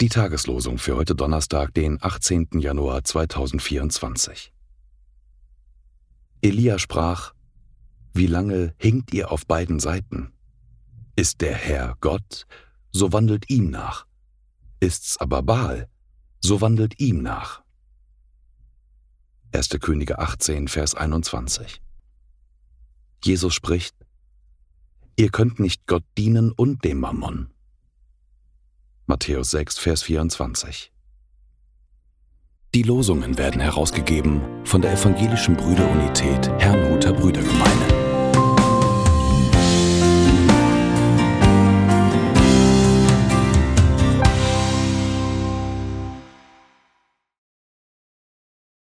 Die Tageslosung für heute Donnerstag, den 18. Januar 2024. Elia sprach, Wie lange hinkt ihr auf beiden Seiten? Ist der Herr Gott, so wandelt ihm nach. Ist's aber Baal, so wandelt ihm nach. 1. Könige 18, Vers 21. Jesus spricht, Ihr könnt nicht Gott dienen und dem Mammon. Matthäus 6, Vers 24. Die Losungen werden herausgegeben von der Evangelischen Brüderunität Herrnhuter Brüdergemeine.